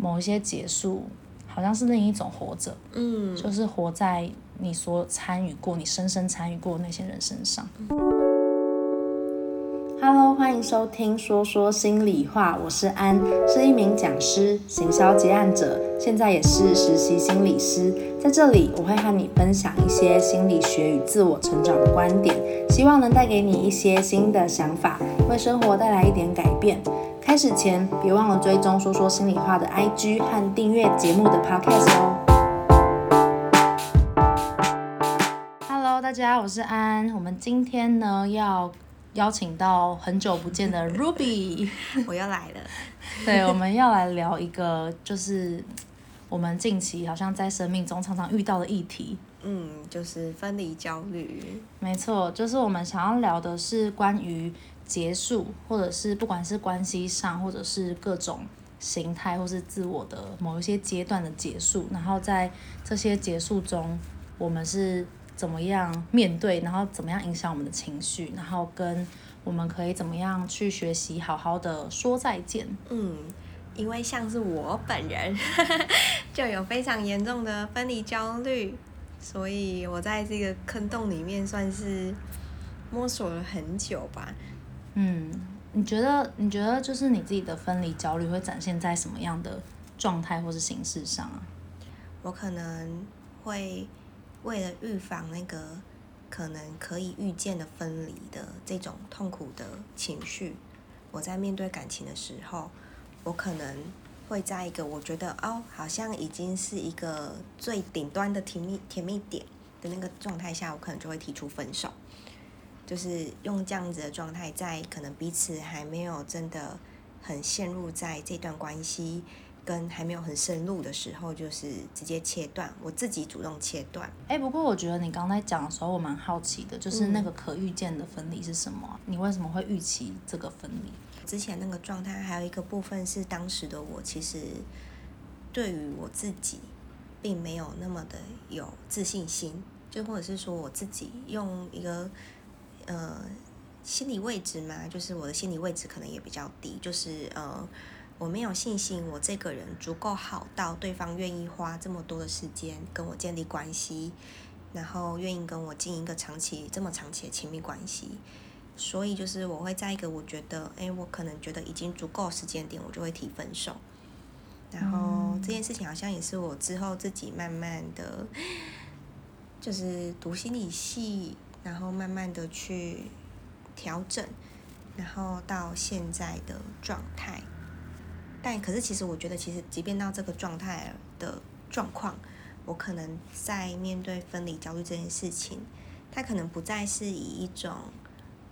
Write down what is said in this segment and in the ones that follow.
某一些结束，好像是另一种活着，嗯，就是活在你所参与过、你深深参与过的那些人身上。Hello，欢迎收听说说心里话，我是安，是一名讲师、行销结案者，现在也是实习心理师。在这里，我会和你分享一些心理学与自我成长的观点，希望能带给你一些新的想法，为生活带来一点改变。开始前，别忘了追踪说说心里话的 IG 和订阅节目的 Podcast 哦。Hello，大家，我是安，我们今天呢要。邀请到很久不见的 Ruby，我又来了。对，我们要来聊一个，就是我们近期好像在生命中常常遇到的议题。嗯，就是分离焦虑。没错，就是我们想要聊的是关于结束，或者是不管是关系上，或者是各种形态，或是自我的某一些阶段的结束。然后在这些结束中，我们是。怎么样面对，然后怎么样影响我们的情绪，然后跟我们可以怎么样去学习，好好的说再见。嗯，因为像是我本人就有非常严重的 分离焦虑，所以我在这个坑洞里面算是摸索了很久吧。嗯，你觉得？你觉得就是你自己的分离焦虑会展现在什么样的状态或是形式上啊？我可能会。为了预防那个可能可以预见的分离的这种痛苦的情绪，我在面对感情的时候，我可能会在一个我觉得哦，好像已经是一个最顶端的甜蜜甜蜜点的那个状态下，我可能就会提出分手，就是用这样子的状态，在可能彼此还没有真的很陷入在这段关系。跟还没有很深入的时候，就是直接切断，我自己主动切断。哎、欸，不过我觉得你刚才讲的时候，我蛮好奇的，就是那个可预见的分离是什么？嗯、你为什么会预期这个分离？之前那个状态还有一个部分是，当时的我其实对于我自己并没有那么的有自信心，就或者是说我自己用一个呃心理位置嘛，就是我的心理位置可能也比较低，就是呃。我没有信心，我这个人足够好到对方愿意花这么多的时间跟我建立关系，然后愿意跟我经营一个长期这么长期的亲密关系。所以就是我会在一个我觉得，哎，我可能觉得已经足够时间点，我就会提分手。然后这件事情好像也是我之后自己慢慢的，就是读心理系，然后慢慢的去调整，然后到现在的状态。但可是，其实我觉得，其实即便到这个状态的状况，我可能在面对分离焦虑这件事情，它可能不再是以一种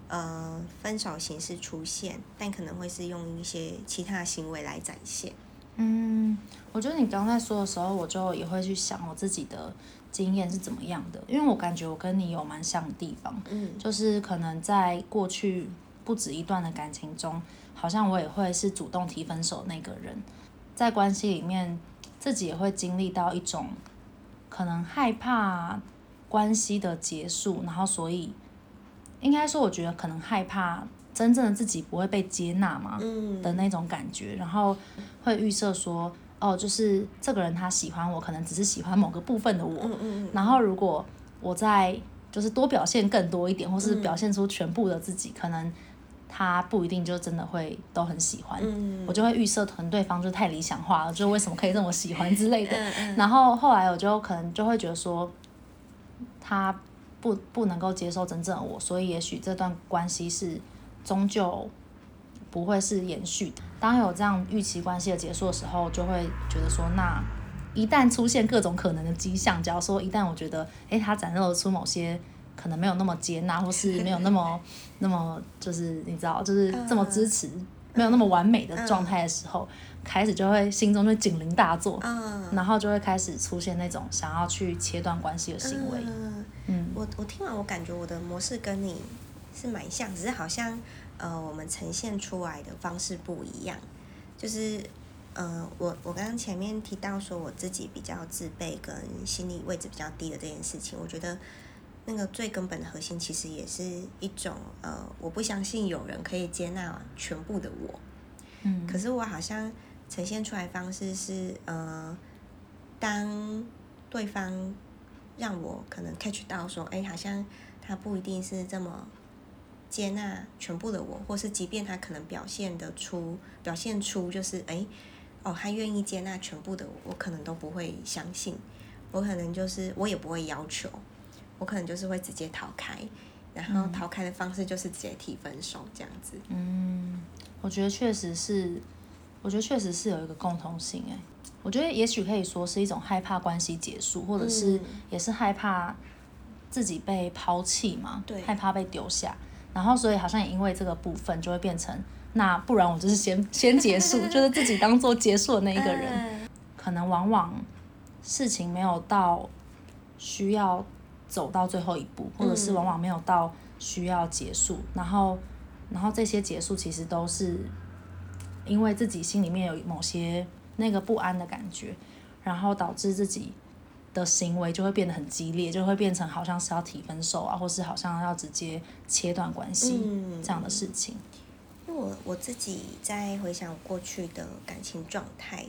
呃分手形式出现，但可能会是用一些其他行为来展现。嗯，我觉得你刚才说的时候，我就也会去想我自己的经验是怎么样的，因为我感觉我跟你有蛮像的地方，嗯，就是可能在过去不止一段的感情中。好像我也会是主动提分手的那个人，在关系里面，自己也会经历到一种可能害怕关系的结束，然后所以应该说，我觉得可能害怕真正的自己不会被接纳嘛，的那种感觉，然后会预设说，哦，就是这个人他喜欢我，可能只是喜欢某个部分的我，然后如果我在就是多表现更多一点，或是表现出全部的自己，可能。他不一定就真的会都很喜欢，嗯、我就会预设团对方就太理想化了，就为什么可以让我喜欢之类的。嗯嗯、然后后来我就可能就会觉得说，他不不能够接受真正的我，所以也许这段关系是终究不会是延续的。当有这样预期关系的结束的时候，就会觉得说，那一旦出现各种可能的迹象，假如说一旦我觉得，诶，他展露出某些。可能没有那么接纳，或是没有那么 那么就是你知道，就是这么支持，没有那么完美的状态的时候，开始就会心中就警铃大作，然后就会开始出现那种想要去切断关系的行为。嗯，我我听完，我感觉我的模式跟你是蛮像，只是好像呃，我们呈现出来的方式不一样。就是呃，我我刚刚前面提到说我自己比较自卑，跟心理位置比较低的这件事情，我觉得。那个最根本的核心，其实也是一种呃，我不相信有人可以接纳全部的我。嗯。可是我好像呈现出来方式是，呃，当对方让我可能 catch 到说，哎，好像他不一定是这么接纳全部的我，或是即便他可能表现得出，表现出就是，哎，哦，他愿意接纳全部的我，我可能都不会相信，我可能就是我也不会要求，我可能就是会直接逃开，然后逃开的方式就是直接提分手这样子。嗯，我觉得确实是。我觉得确实是有一个共同性哎，我觉得也许可以说是一种害怕关系结束，或者是也是害怕自己被抛弃嘛，对，害怕被丢下，然后所以好像也因为这个部分就会变成，那不然我就是先 先结束，就是自己当做结束的那一个人，可能往往事情没有到需要走到最后一步，或者是往往没有到需要结束，然后然后这些结束其实都是。因为自己心里面有某些那个不安的感觉，然后导致自己的行为就会变得很激烈，就会变成好像是要提分手啊，或是好像要直接切断关系这样的事情。因为我我自己在回想过去的感情状态，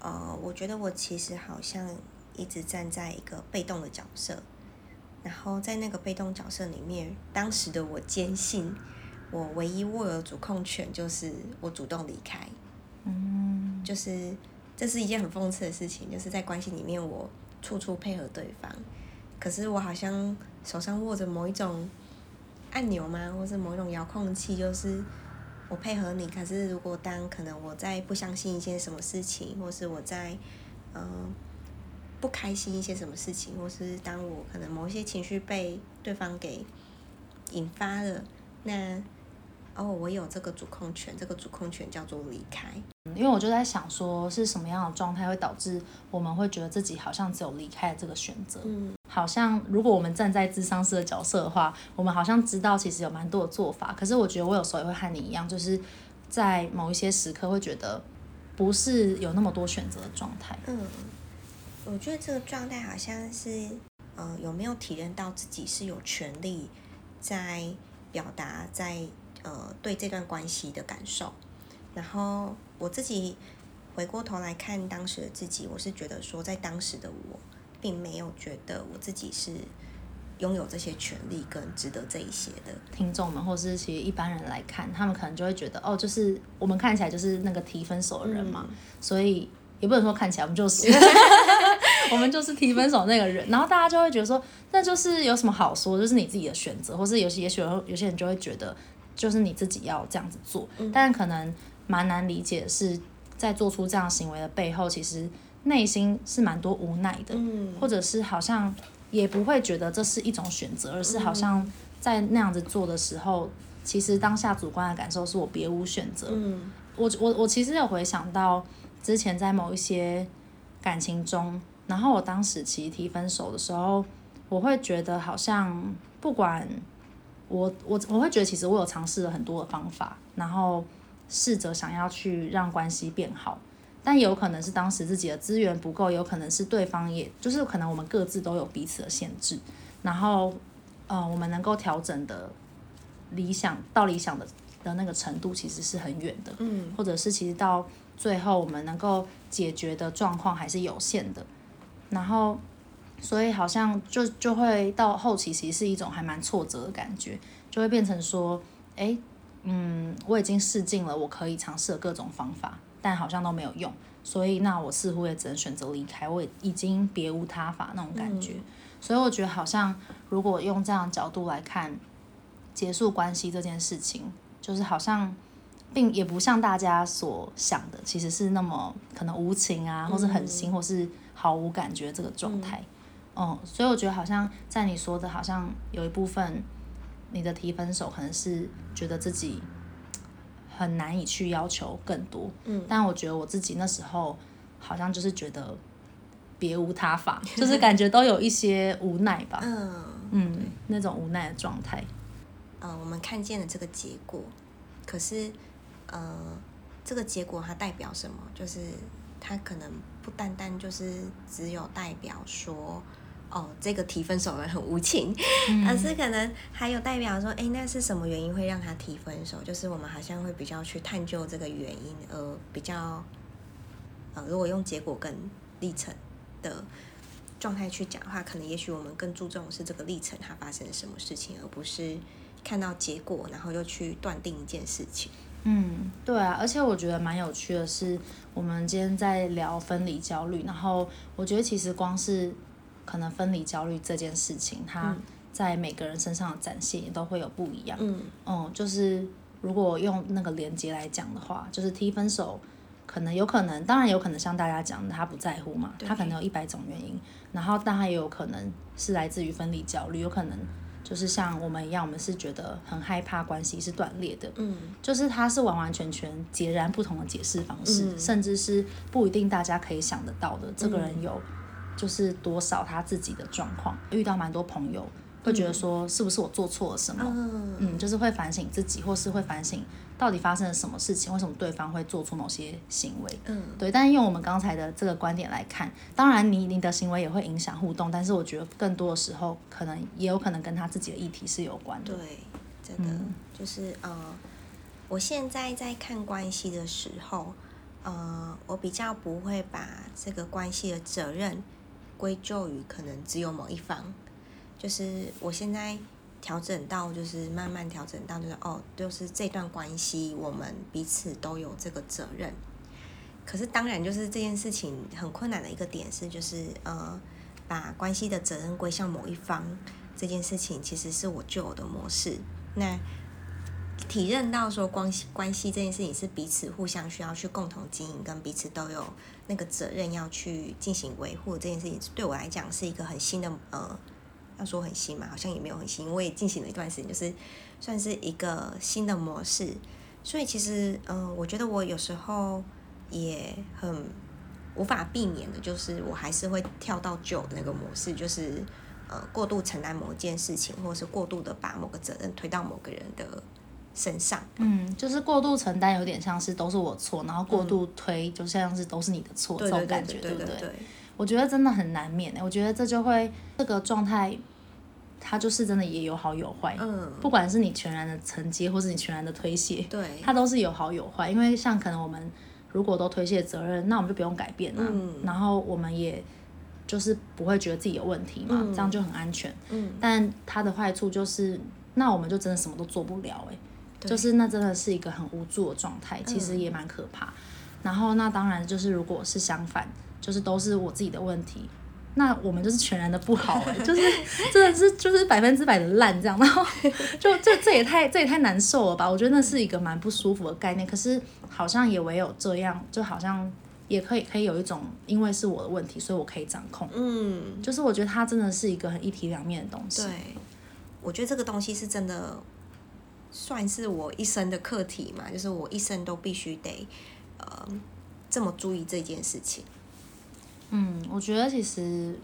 呃，我觉得我其实好像一直站在一个被动的角色，然后在那个被动角色里面，当时的我坚信。我唯一握有主控权，就是我主动离开，嗯，就是这是一件很讽刺的事情，就是在关系里面我处处配合对方，可是我好像手上握着某一种按钮吗，或是某一种遥控器，就是我配合你，可是如果当可能我在不相信一些什么事情，或是我在嗯、不开心一些什么事情，或是当我可能某一些情绪被对方给引发了，那。哦，我有这个主控权，这个主控权叫做离开。因为我就在想说，是什么样的状态会导致我们会觉得自己好像只有离开这个选择？嗯，好像如果我们站在智商师的角色的话，我们好像知道其实有蛮多的做法。可是我觉得我有时候也会和你一样，就是在某一些时刻会觉得不是有那么多选择的状态。嗯，我觉得这个状态好像是，呃，有没有体验到自己是有权利在表达在。呃，对这段关系的感受，然后我自己回过头来看当时的自己，我是觉得说，在当时的我，并没有觉得我自己是拥有这些权利跟值得这一些的。听众们，或是其实一般人来看，他们可能就会觉得，哦，就是我们看起来就是那个提分手的人嘛，嗯、所以也不能说看起来我们就是，我们就是提分手那个人，然后大家就会觉得说，那就是有什么好说，就是你自己的选择，或是有些也许有有些人就会觉得。就是你自己要这样子做，嗯、但可能蛮难理解的是，在做出这样行为的背后，其实内心是蛮多无奈的，嗯、或者是好像也不会觉得这是一种选择，而是好像在那样子做的时候，其实当下主观的感受是我别无选择。嗯、我我我其实有回想到之前在某一些感情中，然后我当时其实提分手的时候，我会觉得好像不管。我我我会觉得，其实我有尝试了很多的方法，然后试着想要去让关系变好，但有可能是当时自己的资源不够，有可能是对方也就是可能我们各自都有彼此的限制，然后呃，我们能够调整的理想到理想的的那个程度其实是很远的，嗯，或者是其实到最后我们能够解决的状况还是有限的，然后。所以好像就就会到后期，其实是一种还蛮挫折的感觉，就会变成说，哎，嗯，我已经试尽了我可以尝试的各种方法，但好像都没有用，所以那我似乎也只能选择离开，我已经别无他法那种感觉。嗯。所以我觉得好像如果用这样的角度来看结束关系这件事情，就是好像并也不像大家所想的，其实是那么可能无情啊，或是狠心，或是毫无感觉这个状态。嗯嗯，所以我觉得好像在你说的，好像有一部分你的提分手可能是觉得自己很难以去要求更多，嗯，但我觉得我自己那时候好像就是觉得别无他法，就是感觉都有一些无奈吧，嗯嗯，那种无奈的状态。呃，我们看见了这个结果，可是呃，这个结果它代表什么？就是它可能不单单就是只有代表说。哦，这个提分手的人很无情，嗯、而是可能还有代表说，哎，那是什么原因会让他提分手？就是我们好像会比较去探究这个原因，而比较呃，如果用结果跟历程的状态去讲的话，可能也许我们更注重的是这个历程它发生了什么事情，而不是看到结果然后又去断定一件事情。嗯，对啊，而且我觉得蛮有趣的是，我们今天在聊分离焦虑，然后我觉得其实光是可能分离焦虑这件事情，它在每个人身上的展现也都会有不一样。嗯，嗯，就是如果用那个连接来讲的话，就是提分手，可能有可能，当然有可能像大家讲的，他不在乎嘛，他可能有一百种原因，然后但他也有可能是来自于分离焦虑，有可能。就是像我们一样，我们是觉得很害怕关系是断裂的，嗯，就是它是完完全全截然不同的解释方式，嗯，甚至是不一定大家可以想得到的。嗯，这个人有就是多少他自己的状况，遇到蛮多朋友。会觉得说是不是我做错了什么？嗯，嗯，就是会反省自己，或是会反省到底发生了什么事情，为什么对方会做出某些行为？嗯，对。但是用我们刚才的这个观点来看，当然你你的行为也会影响互动，但是我觉得更多的时候，可能也有可能跟他自己的议题是有关的。对，真的、嗯、就是呃，我现在在看关系的时候，呃，我比较不会把这个关系的责任归咎于可能只有某一方。就是我现在调整到，就是慢慢调整到，就是哦，就是这段关系，我们彼此都有这个责任。可是当然，就是这件事情很困难的一个点是，就是呃，把关系的责任归向某一方这件事情，其实是我旧有的模式。那体认到说关系关系这件事情是彼此互相需要去共同经营，跟彼此都有那个责任要去进行维护这件事情，对我来讲是一个很新的呃。要说很新嘛，好像也没有很新。我也进行了一段时间，就是算是一个新的模式。所以其实，嗯、呃，我觉得我有时候也很无法避免的，就是我还是会跳到旧的那个模式，就是呃过度承担某件事情，或者是过度的把某个责任推到某个人的身上。嗯，就是过度承担有点像是都是我错，然后过度推就像是都是你的错，这种感觉，对不对？我觉得真的很难免。我觉得这就会这个状态。它就是真的也有好有坏，嗯，不管是你全然的承接，或是你全然的推卸，对，它都是有好有坏。因为像可能我们如果都推卸责任，那我们就不用改变了，嗯，然后我们也就是不会觉得自己有问题嘛，嗯，这样就很安全，嗯。但它的坏处就是，那我们就真的什么都做不了，欸，哎，就是那真的是一个很无助的状态，其实也蛮可怕。然后那当然就是如果是相反，就是都是我自己的问题。那我们就是全然的不好哎，就是真的是就是百分之百的烂这样，然后就这这也太这也太难受了吧？我觉得那是一个蛮不舒服的概念，可是好像也唯有这样，就好像也可以可以有一种，因为是我的问题，所以我可以掌控。嗯，就是我觉得它真的是一个很一体两面的东西。对，我觉得这个东西是真的算是我一生的课题嘛，就是我一生都必须得呃这么注意这件事情。嗯，我觉得其实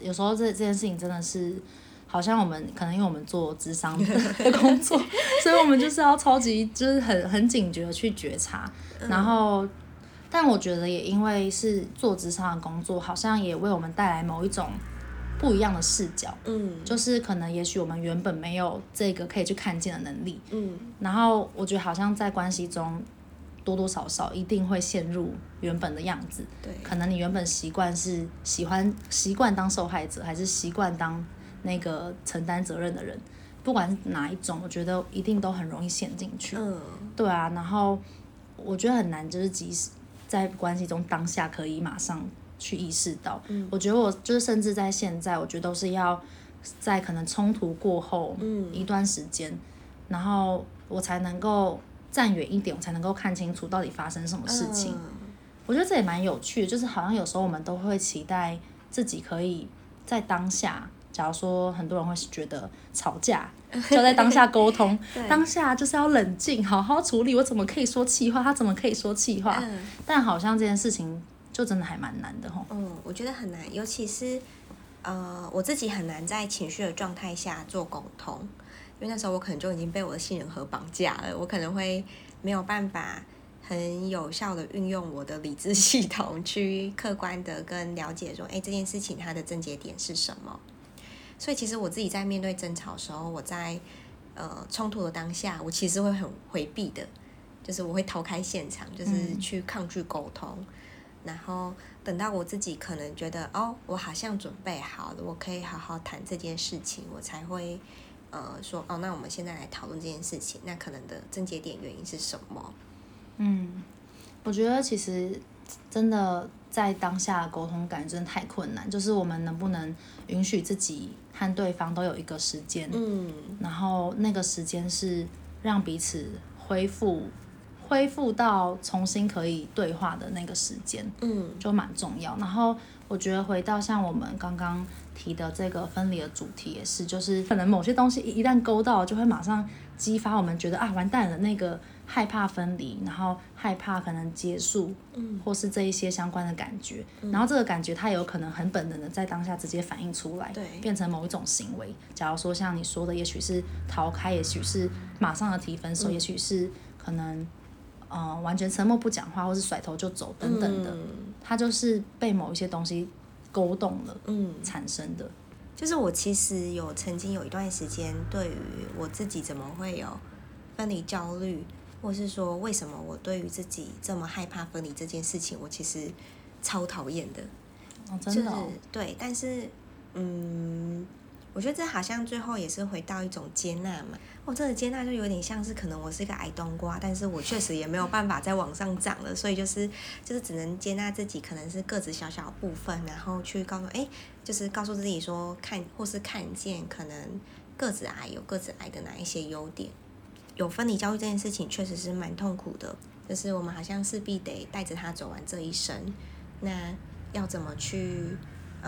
有时候这这件事情真的是，好像我们可能因为我们做智商 的工作，所以我们就是要超级就是很很警觉的去觉察。然后，但我觉得也因为是做咨商的工作，好像也为我们带来某一种不一样的视角。嗯，就是可能也许我们原本没有这个可以去看见的能力。嗯，然后我觉得好像在关系中。多多少少一定会陷入原本的样子，对，可能你原本习惯是喜欢习惯当受害者，还是习惯当那个承担责任的人，不管是哪一种，我觉得一定都很容易陷进去。嗯，对啊，然后我觉得很难，就是即使在关系中当下可以马上去意识到。嗯，我觉得我就是甚至在现在，我觉得都是要在可能冲突过后，嗯，一段时间，然后我才能够。站远一点，我才能够看清楚到底发生什么事情。嗯、我觉得这也蛮有趣的，就是好像有时候我们都会期待自己可以在当下。假如说很多人会觉得吵架 就在当下沟通，当下就是要冷静，好好处理。我怎么可以说气话？他怎么可以说气话？嗯、但好像这件事情就真的还蛮难的吼。嗯，我觉得很难，尤其是呃，我自己很难在情绪的状态下做沟通。因为那时候我可能就已经被我的信任和绑架了，我可能会没有办法很有效的运用我的理智系统去客观的跟了解说，哎，这件事情它的症结点是什么？所以其实我自己在面对争吵的时候，我在呃冲突的当下，我其实会很回避的，就是我会逃开现场，就是去抗拒沟通。然后等到我自己可能觉得哦，我好像准备好了，我可以好好谈这件事情，我才会呃说哦，那我们现在来讨论这件事情，那可能的症结点原因是什么？嗯，我觉得其实真的在当下沟通感觉真的太困难，就是我们能不能允许自己和对方都有一个时间，嗯，然后那个时间是让彼此恢复。恢复到重新可以对话的那个时间，嗯，就蛮重要。然后我觉得回到像我们刚刚提的这个分离的主题也是，就是可能某些东西一旦勾到，就会马上激发我们觉得啊，完蛋了，那个害怕分离，然后害怕可能结束，嗯，或是这一些相关的感觉。然后这个感觉它有可能很本能的在当下直接反映出来，对，变成某一种行为。假如说像你说的，也许是逃开，也许是马上的提分手，也许是可能。呃，完全沉默不讲话，或是甩头就走等等的，嗯，它就是被某一些东西勾动了，嗯，产生的。就是我其实有曾经有一段时间，对于我自己怎么会有分离焦虑，或是说为什么我对于自己这么害怕分离这件事情，我其实超讨厌的。哦，真的哦？就是，对，但是，嗯。我觉得这好像最后也是回到一种接纳嘛。我、哦、这个接纳就有点像是，可能我是一个矮冬瓜，但是我确实也没有办法再往上长了，所以就是就是只能接纳自己可能是个子小小部分，然后去告诉哎，就是告诉自己说看或是看见可能个子矮有个子矮的哪一些优点。有分离焦虑这件事情确实是蛮痛苦的，就是我们好像势必得带着他走完这一生。那要怎么去？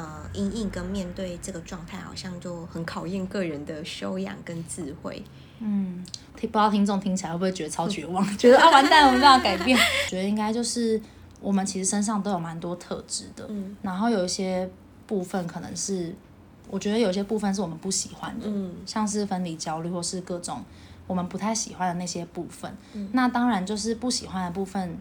呃，因应跟面对这个状态，好像就很考验个人的修养跟智慧。嗯，听不知道听众听起来会不会觉得超绝望？觉得啊，完蛋，我们没办法改变。觉得应该就是我们其实身上都有蛮多特质的，嗯，然后有一些部分可能是，我觉得有些部分是我们不喜欢的，嗯，像是分离焦虑或是各种我们不太喜欢的那些部分。嗯，那当然就是不喜欢的部分，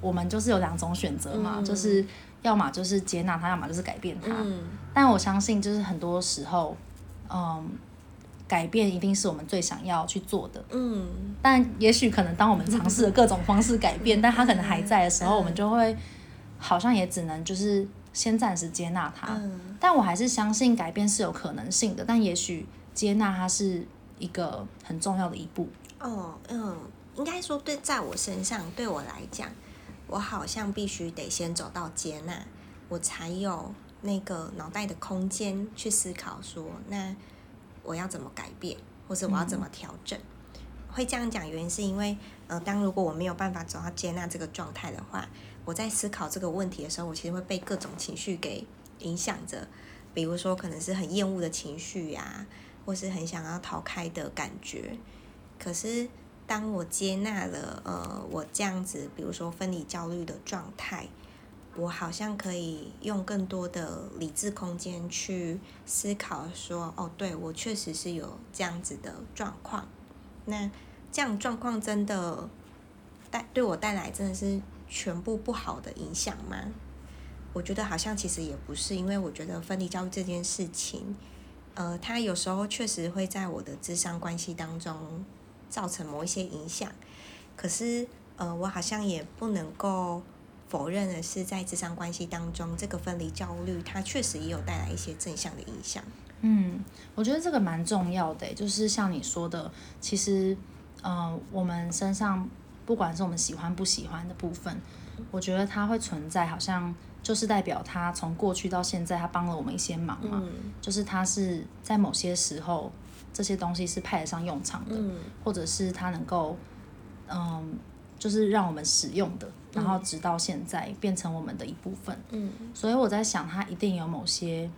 我们就是有两种选择嘛，嗯，就是。要么就是接纳他，要么就是改变他。嗯。但我相信，就是很多时候，嗯，改变一定是我们最想要去做的。嗯。但也许可能当我们尝试了各种方式改变，但他可能还在的时候，我们就会好像也只能就是先暂时接纳他。嗯。但我还是相信改变是有可能性的，但也许接纳他是一个很重要的一步。哦，嗯，应该说对，在我身上，对我来讲。我好像必须得先走到接纳，我才有那个脑袋的空间去思考说，那我要怎么改变，或者我要怎么调整。会这样讲原因是因为，呃，当如果我没有办法走到接纳这个状态的话，我在思考这个问题的时候，我其实会被各种情绪给影响着，比如说可能是很厌恶的情绪呀，或是很想要逃开的感觉，可是。当我接纳了，呃，我这样子，比如说分离焦虑的状态，我好像可以用更多的理智空间去思考，说，哦，对，我确实是有这样子的状况。那这样状况真的带对我带来真的是全部不好的影响吗？我觉得好像其实也不是，因为我觉得分离焦虑这件事情，呃，它有时候确实会在我的智商关系当中。造成某一些影响，可是呃，我好像也不能够否认的是，在职场关系当中，这个分离焦虑它确实也有带来一些正向的影响。嗯，我觉得这个蛮重要的，就是像你说的，其实呃，我们身上不管是我们喜欢不喜欢的部分，我觉得它会存在，好像就是代表它从过去到现在，它帮了我们一些忙嘛，嗯、就是它是在某些时候。这些东西是派得上用场的，嗯、或者是它能够，嗯，就是让我们使用的，然后直到现在变成我们的一部分。嗯，所以我在想，它一定有某些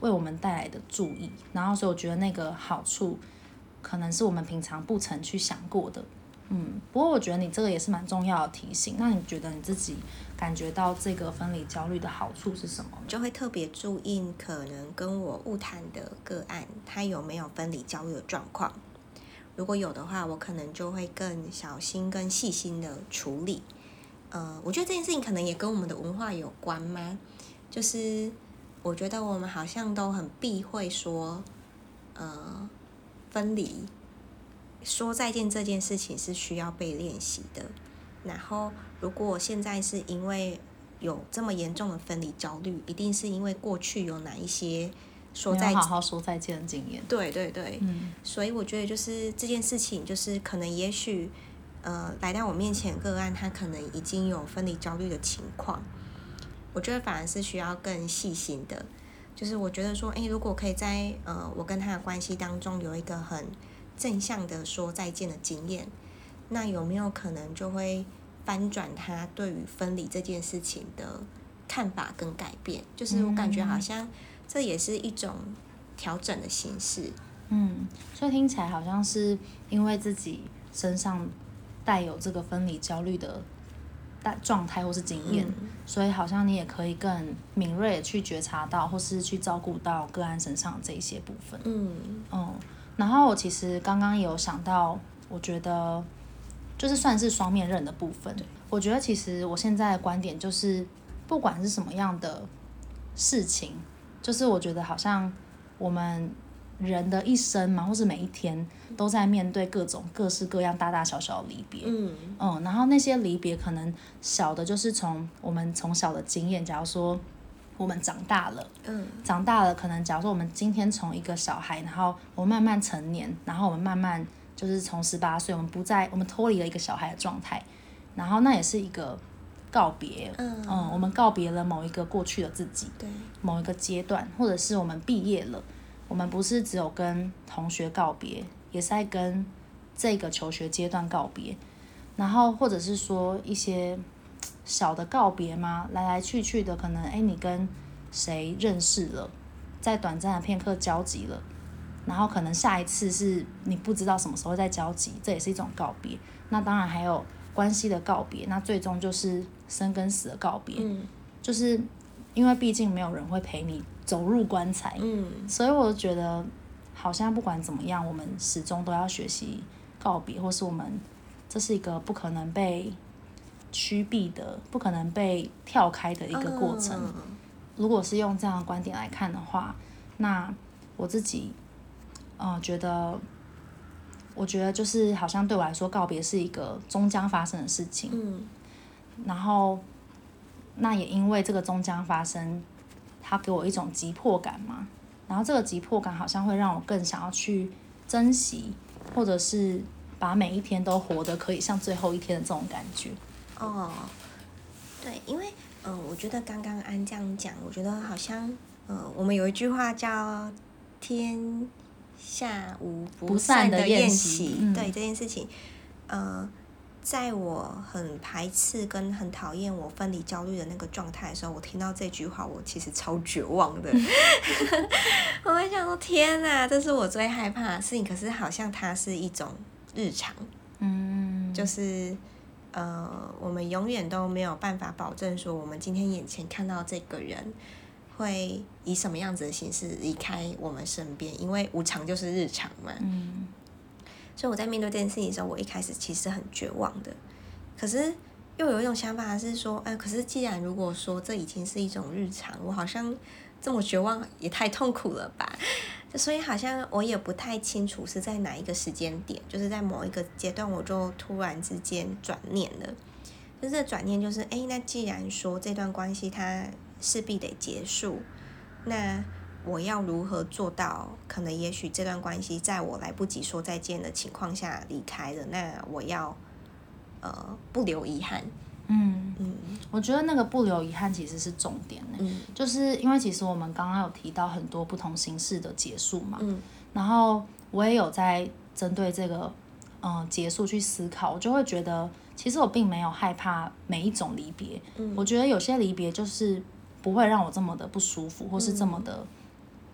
为我们带来的注意，然后所以我觉得那个好处，可能是我们平常不曾去想过的。嗯，不过我觉得你这个也是蛮重要的提醒。那你觉得你自己感觉到这个分离焦虑的好处是什么？就会特别注意可能跟我误谈的个案，他有没有分离焦虑的状况。如果有的话，我可能就会更小心、更细心的处理。呃，我觉得这件事情可能也跟我们的文化有关吗？就是我觉得我们好像都很避讳说，呃，分离。说再见这件事情是需要被练习的，然后如果现在是因为有这么严重的分离焦虑，一定是因为过去有哪一些说再好好说再见的经验。对对对，嗯，所以我觉得就是这件事情，就是可能也许，呃，来到我面前个案，他可能已经有分离焦虑的情况，我觉得反而是需要更细心的。就是我觉得说，诶，如果可以在呃我跟他的关系当中有一个很正向的说再见的经验，那有没有可能就会翻转他对于分离这件事情的看法跟改变？就是我感觉好像这也是一种调整的形式。嗯，所以听起来好像是因为自己身上带有这个分离焦虑的。状态或是经验，嗯，所以好像你也可以更敏锐的去觉察到，或是去照顾到个案身上这一些部分。嗯嗯，然后我其实刚刚也有想到，我觉得就是算是双面刃的部分。我觉得其实我现在的观点就是，不管是什么样的事情，就是我觉得好像我们。人的一生嘛，或是每一天都在面对各种各式各样大大小小的离别。嗯嗯，然后那些离别可能小的，就是从我们从小的经验，假如说我们长大了，嗯，长大了，可能假如说我们今天从一个小孩，然后我们慢慢成年，然后我们慢慢就是从十八岁，我们不再，我们脱离了一个小孩的状态，然后那也是一个告别。嗯嗯，我们告别了某一个过去的自己，对，某一个阶段，或者是我们毕业了。我们不是只有跟同学告别，也是在跟这个求学阶段告别，然后或者是说一些小的告别吗？来来去去的，可能哎，你跟谁认识了，在短暂的片刻交集了，然后可能下一次是你不知道什么时候再交集，这也是一种告别。那当然还有关系的告别，那最终就是生跟死的告别，嗯，就是因为毕竟没有人会陪你。走入棺材，嗯，所以我觉得好像不管怎么样，我们始终都要学习告别，或是我们这是一个不可能被驱避的、不可能被跳开的一个过程。嗯。如果是用这样的观点来看的话，那我自己，嗯，觉得，我觉得就是好像对我来说，告别是一个终将发生的事情。嗯，然后那也因为这个终将发生。它给我一种急迫感嘛，然后这个急迫感好像会让我更想要去珍惜，或者是把每一天都活得可以像最后一天的这种感觉。哦，对，因为嗯、呃，我觉得刚刚安这样讲，我觉得好像嗯、呃，我们有一句话叫“天下无不散的宴席”，嗯、对这件事情，呃。在我很排斥跟很讨厌我分离焦虑的那个状态的时候，我听到这句话，我其实超绝望的。我会想说：天哪，这是我最害怕的事情。可是好像它是一种日常，嗯，就是呃，我们永远都没有办法保证说，我们今天眼前看到这个人会以什么样子的形式离开我们身边，因为无常就是日常嘛。嗯。所以我在面对这件事情的时候，我一开始其实很绝望的，可是又有一种想法是说，哎、呃，可是既然如果说这已经是一种日常，我好像这么绝望也太痛苦了吧？所以好像我也不太清楚是在哪一个时间点，就是在某一个阶段，我就突然之间转念了。就是转念就是，哎，那既然说这段关系它势必得结束，那。我要如何做到？可能也许这段关系在我来不及说再见的情况下离开了，那我要呃不留遗憾。嗯嗯，我觉得那个不留遗憾其实是重点呢。嗯，就是因为其实我们刚刚有提到很多不同形式的结束嘛。嗯，然后我也有在针对这个嗯、呃、结束去思考，我就会觉得其实我并没有害怕每一种离别。嗯，我觉得有些离别就是不会让我这么的不舒服，或是这么的。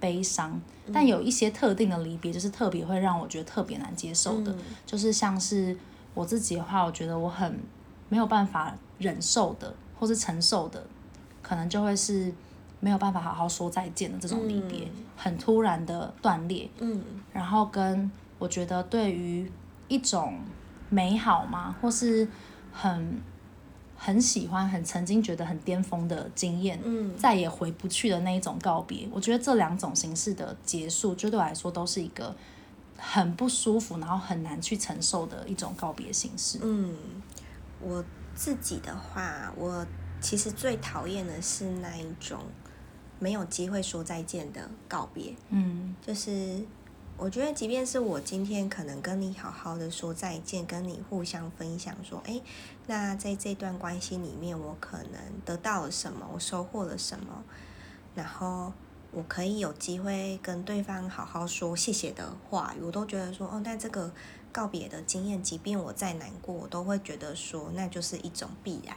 悲伤，但有一些特定的离别，就是特别会让我觉得特别难接受的，嗯，就是像是我自己的话，我觉得我很没有办法忍受的，或是承受的，可能就会是没有办法好好说再见的这种离别，嗯，很突然的断裂，嗯，然后跟我觉得对于一种美好嘛，或是很。很喜欢，很曾经觉得很巅峰的经验，嗯，再也回不去的那一种告别。我觉得这两种形式的结束，就对我来说都是一个很不舒服，然后很难去承受的一种告别形式。嗯，我自己的话，我其实最讨厌的是那一种没有机会说再见的告别。嗯，就是我觉得，即便是我今天可能跟你好好的说再见，跟你互相分享说，哎，那在这段关系里面，我可能得到了什么，我收获了什么，然后我可以有机会跟对方好好说谢谢的话语，我都觉得说，哦，那这个告别的经验，即便我再难过，我都会觉得说，那就是一种必然。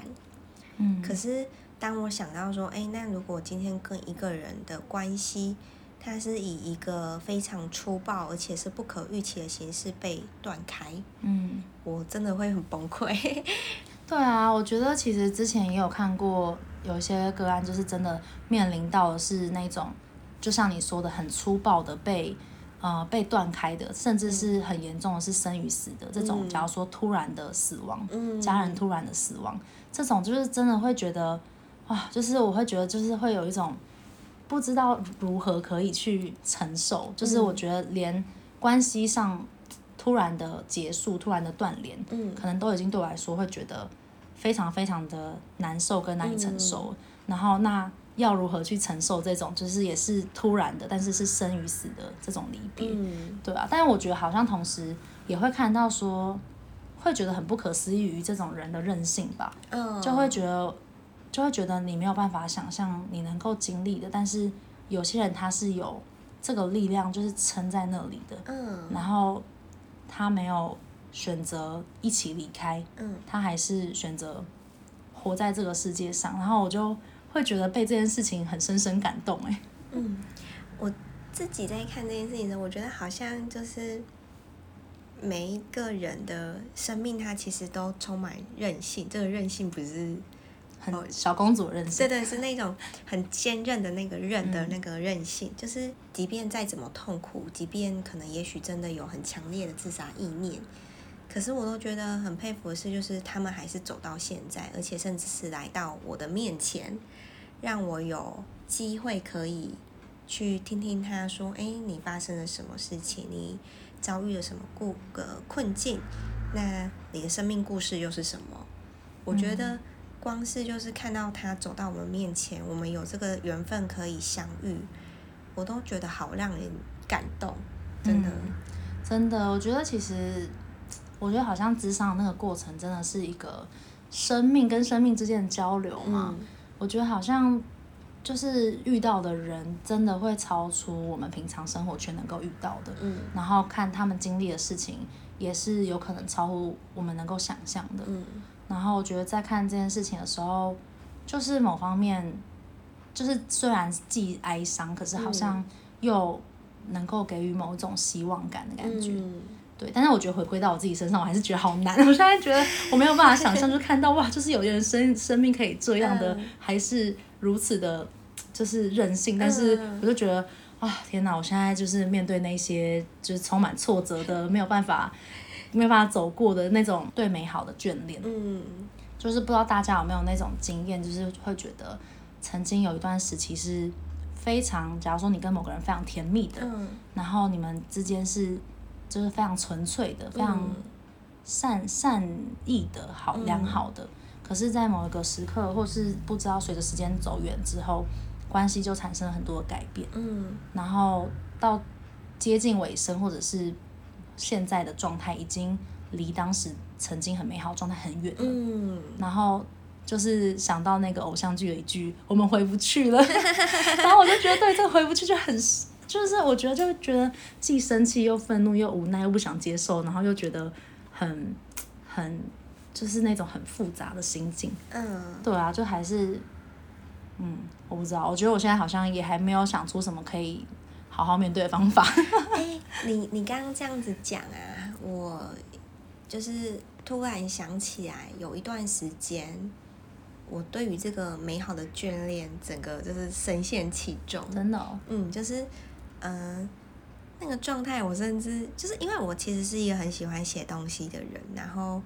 嗯，可是当我想到说，哎，那如果今天跟一个人的关系，它是以一个非常粗暴而且是不可预期的形式被断开，嗯，我真的会很崩溃。对啊，我觉得其实之前也有看过有一些个案，就是真的面临到的是那种，就像你说的很粗暴的被呃被断开的，甚至是很严重的是生与死的这种。假如说突然的死亡，嗯，家人突然的死亡。这种就是真的会觉得，哇，就是我会觉得就是会有一种不知道如何可以去承受，就是我觉得连关系上突然的结束、突然的断联，嗯，可能都已经对我来说会觉得非常非常的难受跟难以承受。然后那要如何去承受这种就是也是突然的，但是是生与死的这种离别，嗯，对啊。但是我觉得好像同时也会看到说。会觉得很不可思议于这种人的任性吧，就会觉得，就会觉得你没有办法想象你能够经历的，但是有些人他是有这个力量，就是撑在那里的，嗯然后他没有选择一起离开，嗯他还是选择活在这个世界上，然后我就会觉得被这件事情很深深感动，哎，嗯，我自己在看这件事情的时候，我觉得好像就是。每一个人的生命，它其实都充满韧性。这个韧性不是很小公主韧性，对对，是那种很坚韧的那个韧的那个韧性。嗯、就是即便再怎么痛苦，即便可能也许真的有很强烈的自杀意念，可是我都觉得很佩服的是，就是他们还是走到现在，而且甚至是来到我的面前，让我有机会可以去听听他说：“哎，你发生了什么事情？你？”遭遇了什么故个困境？那你的生命故事又是什么？我觉得光是就是看到他走到我们面前，我们有这个缘分可以相遇，我都觉得好让人感动，真的，真的，我觉得其实，我觉得好像咨商那个过程真的是一个生命跟生命之间的交流嘛。我觉得好像。就是遇到的人真的会超出我们平常生活圈能够遇到的，然后看他们经历的事情也是有可能超乎我们能够想象的，然后我觉得在看这件事情的时候，就是某方面，就是虽然既哀伤，可是好像又能够给予某种希望感的感觉，嗯，对，但是我觉得回归到我自己身上，我还是觉得好难，我现在觉得我没有办法想象，就看到哇，就是有些人生生命可以这样的，嗯，还是。如此的，就是任性，但是我就觉得啊，天哪！我现在就是面对那些就是充满挫折的，没有办法，没有办法走过的那种对美好的眷恋。嗯，就是不知道大家有没有那种经验，就是会觉得曾经有一段时期是非常，假如说你跟某个人非常甜蜜的，嗯，然后你们之间是就是非常纯粹的，非常善善意的好良好的。可是，在某一个时刻，或是不知道随着时间走远之后，关系就产生了很多的改变。嗯，然后到接近尾声，或者是现在的状态，已经离当时曾经很美好状态很远了。嗯，然后就是想到那个偶像剧的一句“我们回不去了”，然后我就觉得，对这个回不去就很，就是我觉得就觉得既生气又愤怒又无奈又不想接受，然后又觉得很很。就是那种很复杂的心境，嗯，对啊，就还是，嗯，我不知道，我觉得我现在好像也还没有想出什么可以好好面对的方法。欸，你你刚刚这样子讲啊，我就是突然想起来，有一段时间，我对于这个美好的眷恋，整个就是深陷其中，真的哦，嗯，就是，嗯，呃，那个状态，我甚至就是因为我其实是一个很喜欢写东西的人，然后。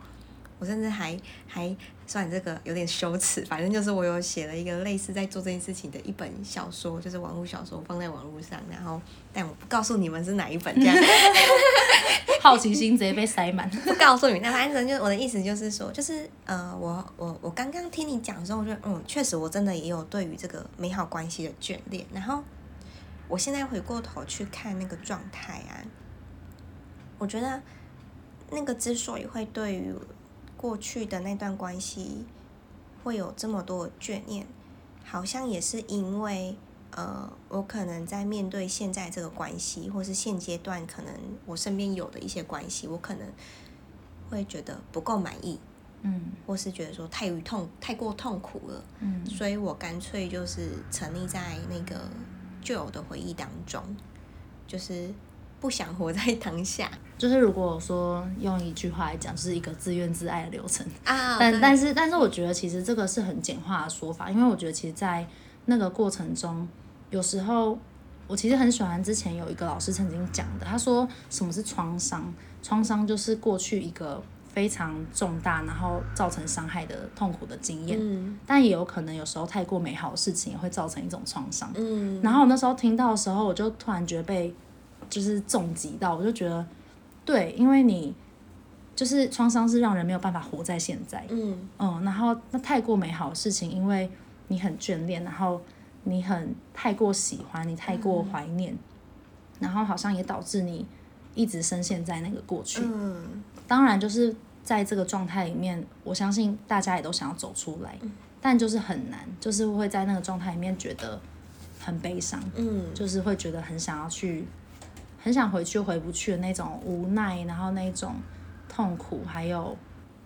我甚至还还算这个有点羞耻，反正就是我有写了一个类似在做这件事情的一本小说，就是网络小说放在网络上，然后但我不告诉你们是哪一本这样。好奇心直接被塞满。不告诉你，那反正就我的意思就是说，就是呃，我我我刚刚听你讲的时候，我觉得嗯，确实我真的也有对于这个美好关系的眷恋。然后我现在回过头去看那个状态啊，我觉得那个之所以会对于过去的那段关系会有这么多的眷念，好像也是因为。呃，我可能在面对现在这个关系，或是现阶段可能我身边有的一些关系，我可能会觉得不够满意，嗯，或是觉得说太于痛，太过痛苦了，嗯，所以我干脆就是沉溺在那个旧有的回忆当中，就是不想活在当下。就是如果说用一句话来讲，就是一个自怨自艾的流程啊。但但是但是，我觉得其实这个是很简化的说法，因为我觉得其实，在那个过程中。有时候，我其实很喜欢之前有一个老师曾经讲的，他说什么是创伤？创伤就是过去一个非常重大，然后造成伤害的痛苦的经验。嗯。但也有可能有时候太过美好的事情也会造成一种创伤。嗯。然后我那时候听到的时候，我就突然觉得被就是重击到，我就觉得对，因为你就是创伤是让人没有办法活在现在。嗯。嗯，然后那太过美好的事情，因为你很眷恋，然后。你很太过喜欢，你太过怀念，嗯，然后好像也导致你一直深陷在那个过去。嗯，当然就是在这个状态里面，我相信大家也都想要走出来，嗯，但就是很难，就是会在那个状态里面觉得很悲伤，嗯，就是会觉得很想要去，很想回去回不去的那种无奈，然后那种痛苦，还有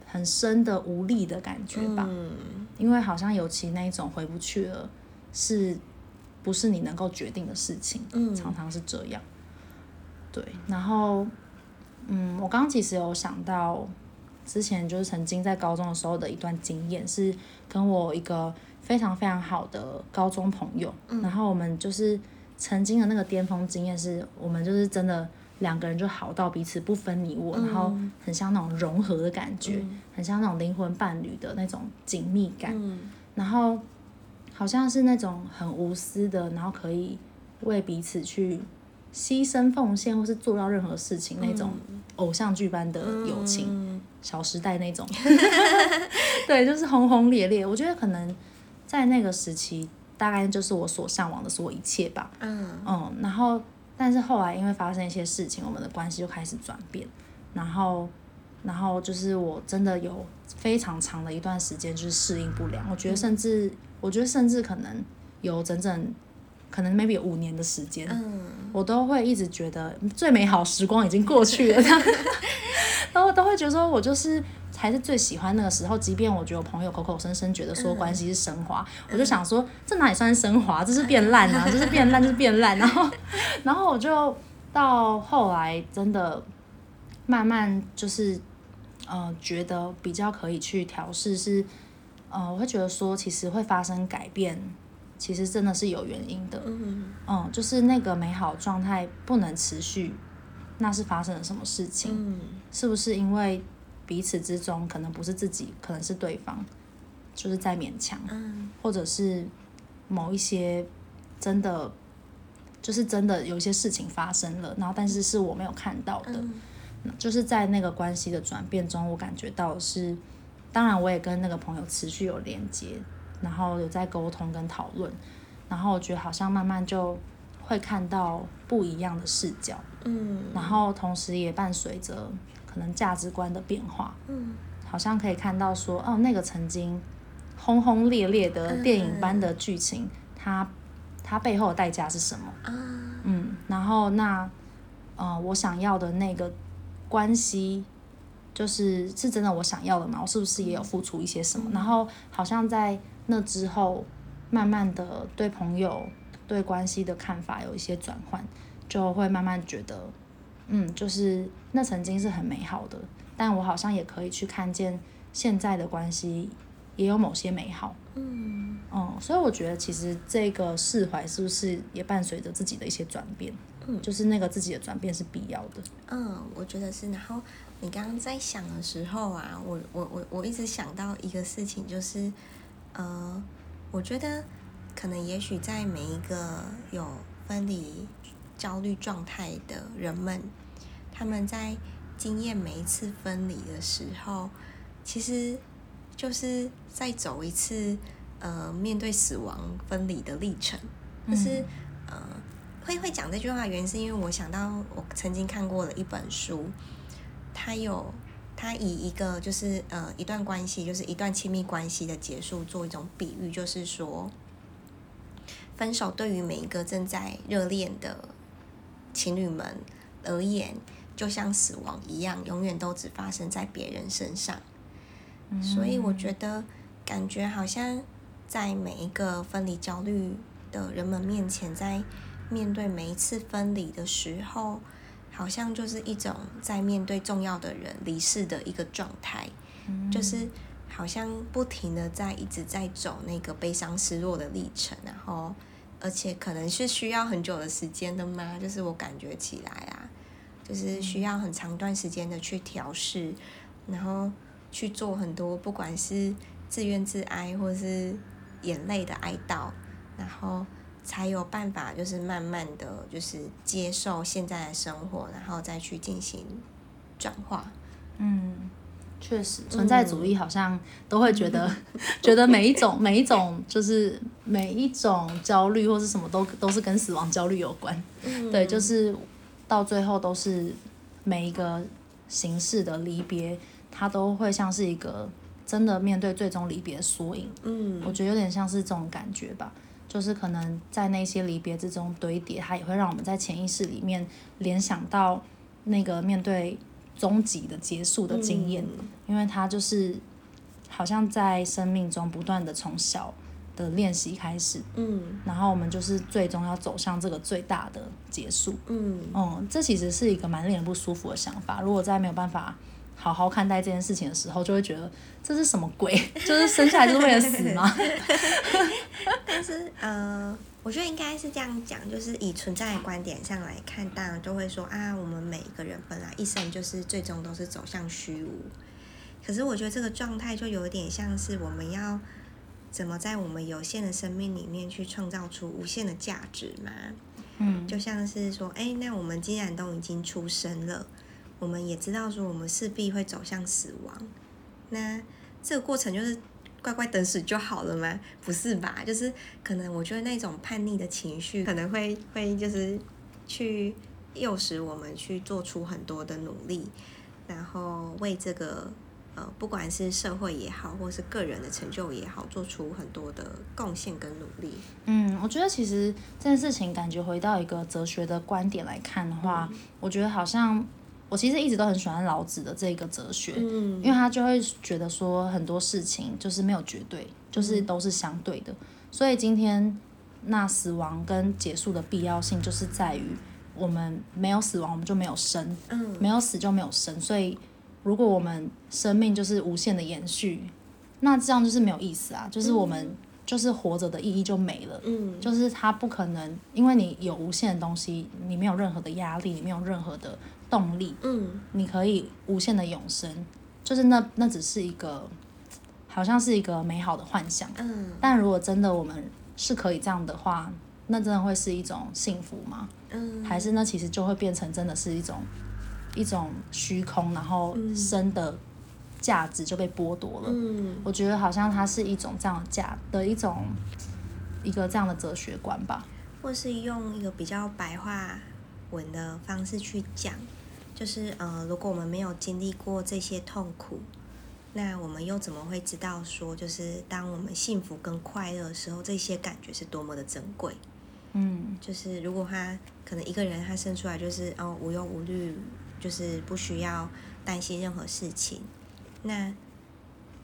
很深的无力的感觉吧。嗯，因为好像尤其那一种回不去了。是，不是你能够决定的事情，嗯，常常是这样。对，然后，嗯，我刚刚其实有想到，之前就是曾经在高中的时候的一段经验，是跟我一个非常非常好的高中朋友，嗯，然后我们就是曾经的那个巅峰经验，是我们就是真的两个人就好到彼此不分你我，嗯，然后很像那种融合的感觉，嗯，很像那种灵魂伴侣的那种紧密感，嗯，然后。好像是那种很无私的，然后可以为彼此去牺牲奉献，或是做到任何事情那种偶像剧般的友情，嗯，小时代那种，对，就是轰轰烈烈。我觉得可能在那个时期，大概就是我所向往的所有一切吧。嗯嗯，然后但是后来因为发生一些事情，我们的关系就开始转变，然后然后就是我真的有非常长的一段时间就是适应不良，我觉得甚至。嗯我觉得甚至可能有整整，可能 maybe 有五年的时间，嗯，我都会一直觉得最美好时光已经过去了，然后都会觉得说我就是还是最喜欢那个时候，即便我觉得我朋友口口声声觉得说关系是升华，我就想说这哪里算升华，这是变烂啊，这是变烂就是变烂，然后 然后我就到后来真的慢慢就是呃觉得比较可以去调试是。嗯、呃，我会觉得说，其实会发生改变，其实真的是有原因的。嗯嗯，就是那个美好状态不能持续，那是发生了什么事情？嗯，是不是因为彼此之中可能不是自己，可能是对方，就是在勉强，嗯，或者是某一些真的，就是真的有一些事情发生了，然后但是是我没有看到的，嗯，就是在那个关系的转变中，我感觉到是。当然，我也跟那个朋友持续有连接，然后有在沟通跟讨论，然后我觉得好像慢慢就会看到不一样的视角，嗯，然后同时也伴随着可能价值观的变化，嗯，好像可以看到说，哦，那个曾经轰轰烈烈的电影般的剧情，它它背后的代价是什么？嗯，然后那，呃，我想要的那个关系。就是是真的我想要的嘛？我是不是也有付出一些什么？嗯、然后好像在那之后，慢慢的对朋友、对关系的看法有一些转换，就会慢慢觉得，嗯，就是那曾经是很美好的，但我好像也可以去看见现在的关系也有某些美好。嗯，嗯，所以我觉得其实这个释怀是不是也伴随着自己的一些转变？嗯，就是那个自己的转变是必要的。嗯，我觉得是。然后。你刚刚在想的时候啊，我我我我一直想到一个事情，就是，呃，我觉得可能也许在每一个有分离焦虑状态的人们，他们在经验每一次分离的时候，其实就是在走一次呃面对死亡分离的历程。就是、嗯、呃会会讲这句话原因是因为我想到我曾经看过的一本书，它有它以一个就是呃一段关系，就是一段亲密关系的结束做一种比喻，就是说分手对于每一个正在热恋的情侣们而言，就像死亡一样，永远都只发生在别人身上。嗯、所以我觉得，感觉好像在每一个分离焦虑的人们面前，在面对每一次分离的时候，好像就是一种在面对重要的人离世的一个状态，嗯、就是好像不停的在一直在走那个悲伤失落的历程，然后而且可能是需要很久的时间的吗？就是我感觉起来啊。就是需要很长段时间的去调试，然后去做很多，不管是自怨自哀或是眼泪的哀悼，然后才有办法，就是慢慢的就是接受现在的生活，然后再去进行转化。嗯，确实，存在主义好像都会觉得，嗯、觉得每一种每一种就是每一种焦虑或是什么都都是跟死亡焦虑有关。嗯、对，就是。到最后都是每一个形式的离别，它都会像是一个真的面对最终离别的缩影。嗯，我觉得有点像是这种感觉吧，就是可能在那些离别之中堆叠，它也会让我们在潜意识里面联想到那个面对终极的结束的经验，嗯，因为它就是好像在生命中不断的从小。的练习开始，嗯，然后我们就是最终要走向这个最大的结束，嗯，嗯，这其实是一个蛮令人不舒服的想法。如果在没有办法好好看待这件事情的时候，就会觉得这是什么鬼？就是生下来就是为了死吗？但是，呃，我觉得应该是这样讲，就是以存在的观点上来看，当然就会说啊，我们每一个人本来一生就是最终都是走向虚无。可是我觉得这个状态就有点像是我们要。怎么在我们有限的生命里面去创造出无限的价值嘛？嗯，就像是说，哎，那我们既然都已经出生了，我们也知道说我们势必会走向死亡，那这个过程就是乖乖等死就好了吗？不是吧？就是可能我觉得那种叛逆的情绪可能会会就是去诱使我们去做出很多的努力，然后为这个。呃，不管是社会也好，或是个人的成就也好，做出很多的贡献跟努力。嗯，我觉得其实这件事情，感觉回到一个哲学的观点来看的话，嗯、我觉得好像我其实一直都很喜欢老子的这个哲学，嗯，因为他就会觉得说很多事情就是没有绝对，就是都是相对的。嗯、所以今天那死亡跟结束的必要性，就是在于我们没有死亡，我们就没有生，嗯，没有死就没有生，所以。如果我们生命就是无限的延续，那这样就是没有意思啊！就是我们就是活着的意义就没了。嗯，就是它不可能，因为你有无限的东西，你没有任何的压力，你没有任何的动力。嗯，你可以无限的永生，就是那那只是一个，好像是一个美好的幻想。嗯，但如果真的我们是可以这样的话，那真的会是一种幸福吗？嗯，还是那其实就会变成真的是一种。一种虚空，然后生的价值就被剥夺了。嗯，我觉得好像它是一种这样的价的一种一个这样的哲学观吧，或是用一个比较白话文的方式去讲，就是呃，如果我们没有经历过这些痛苦，那我们又怎么会知道说，就是当我们幸福跟快乐的时候，这些感觉是多么的珍贵？嗯，就是如果他可能一个人他生出来就是哦无忧无虑。就是不需要担心任何事情，那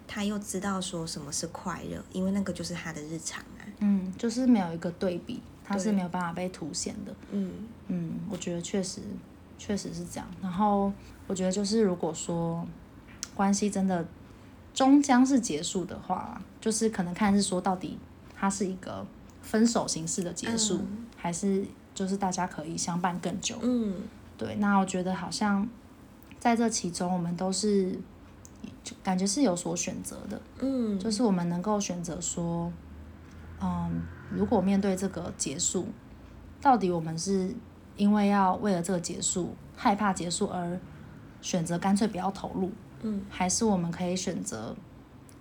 他又知道说什么是快乐，因为那个就是他的日常啊。嗯，就是没有一个对比，他是没有办法被凸显的。嗯嗯，我觉得确实确实是这样。然后我觉得就是如果说关系真的终将是结束的话，就是可能看是说到底它是一个分手形式的结束，嗯，还是就是大家可以相伴更久。嗯。对，那我觉得好像在这其中，我们都是感觉是有所选择的。嗯，就是我们能够选择说，嗯，如果面对这个结束，到底我们是因为要为了这个结束害怕结束而选择干脆不要投入？嗯，还是我们可以选择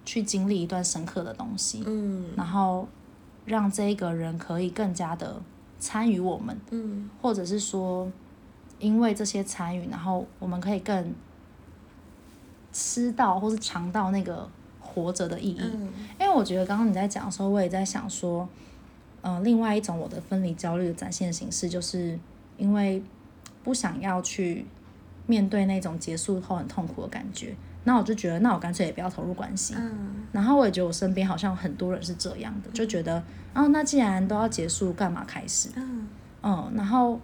去经历一段深刻的东西？嗯，然后让这一个人可以更加的参与我们，嗯，或者是说，因为这些参与，然后我们可以更吃到或是尝到那个活着的意义。嗯，因为我觉得刚刚你在讲的时候，我也在想说，嗯、呃，另外一种我的分离焦虑的展现形式，就是因为不想要去面对那种结束后很痛苦的感觉，那我就觉得，那我干脆也不要投入关系。嗯，然后我也觉得我身边好像很多人是这样的，就觉得，哦，那既然都要结束，干嘛开始？嗯，嗯，然后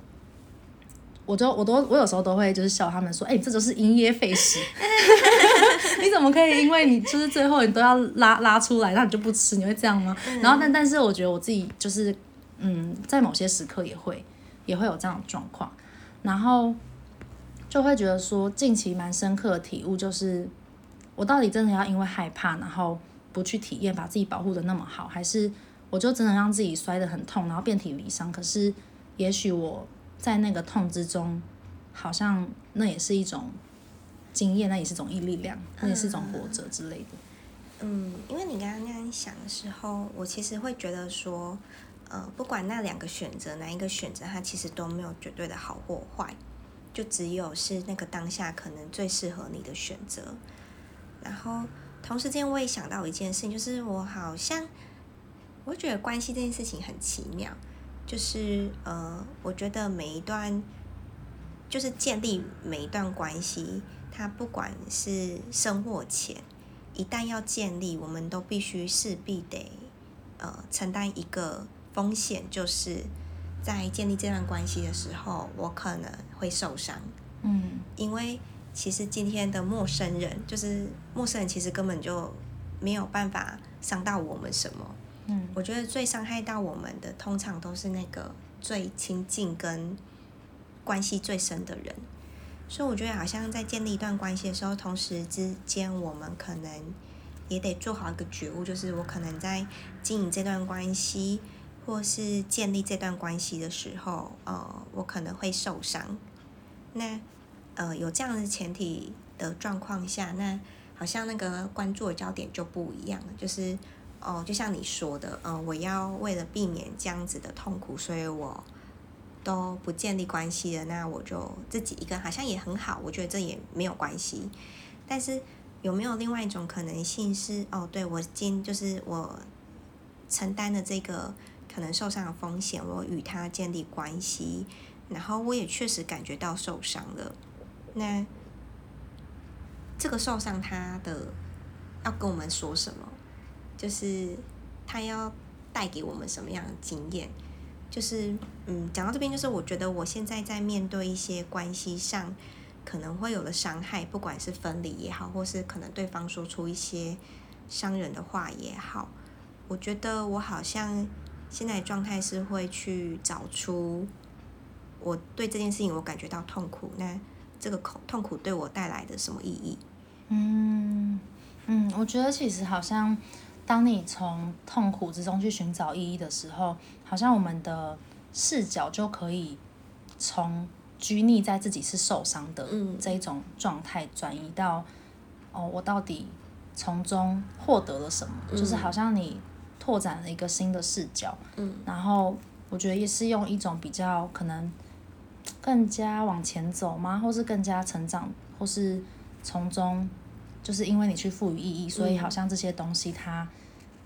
我就我都我有时候都会就是笑他们说，哎、欸，这就是因噎废食，你怎么可以因为你就是最后你都要拉拉出来，那你就不吃，你会这样吗？嗯、然后但但是我觉得我自己就是，嗯，在某些时刻也会也会有这样的状况，然后就会觉得说近期蛮深刻的体悟就是，我到底真的要因为害怕，然后不去体验，把自己保护的那么好，还是我就真的让自己摔得很痛，然后遍体鳞伤？可是也许我。在那个痛之中，好像那也是一种经验，那也是一种力量，那也是一种活着之类的。嗯，因为你刚刚那样想的时候，我其实会觉得说，呃，不管那两个选择哪一个选择，它其实都没有绝对的好或坏，就只有是那个当下可能最适合你的选择。然后同时间，我也想到一件事情，就是我好像，我觉得关系这件事情很奇妙。就是呃，我觉得每一段，就是建立每一段关系，它不管是深或浅，一旦要建立，我们都必须势必得呃承担一个风险，就是在建立这段关系的时候，我可能会受伤。嗯，因为其实今天的陌生人，就是陌生人，其实根本就没有办法伤到我们什么。我觉得最伤害到我们的，通常都是那个最亲近跟关系最深的人。所以我觉得，好像在建立一段关系的时候，同时之间，我们可能也得做好一个觉悟，就是我可能在经营这段关系，或是建立这段关系的时候，呃，我可能会受伤。那呃，有这样的前提的状况下，那好像那个关注的焦点就不一样了，就是。哦，就像你说的，嗯、我要为了避免这样子的痛苦，所以我都不建立关系了。那我就自己一个好像也很好，我觉得这也没有关系。但是有没有另外一种可能性是，哦，对，我今就是我承担了这个可能受伤的风险，我与他建立关系，然后我也确实感觉到受伤了。那这个受伤，他的要跟我们说什么？就是他要带给我们什么样的经验？就是嗯，讲到这边，就是我觉得我现在在面对一些关系上可能会有的伤害，不管是分离也好，或是可能对方说出一些伤人的话也好，我觉得我好像现在状态是会去找出我对这件事情我感觉到痛苦，那这个痛痛苦对我带来的什么意义？嗯嗯，我觉得其实好像。当你从痛苦之中去寻找意义的时候，好像我们的视角就可以从拘泥在自己是受伤的这一种状态，转移到哦，我到底从中获得了什么？嗯、就是好像你拓展了一个新的视角。嗯，然后我觉得也是用一种比较可能更加往前走吗？或是更加成长，或是从中。就是因为你去赋予意义，所以好像这些东西它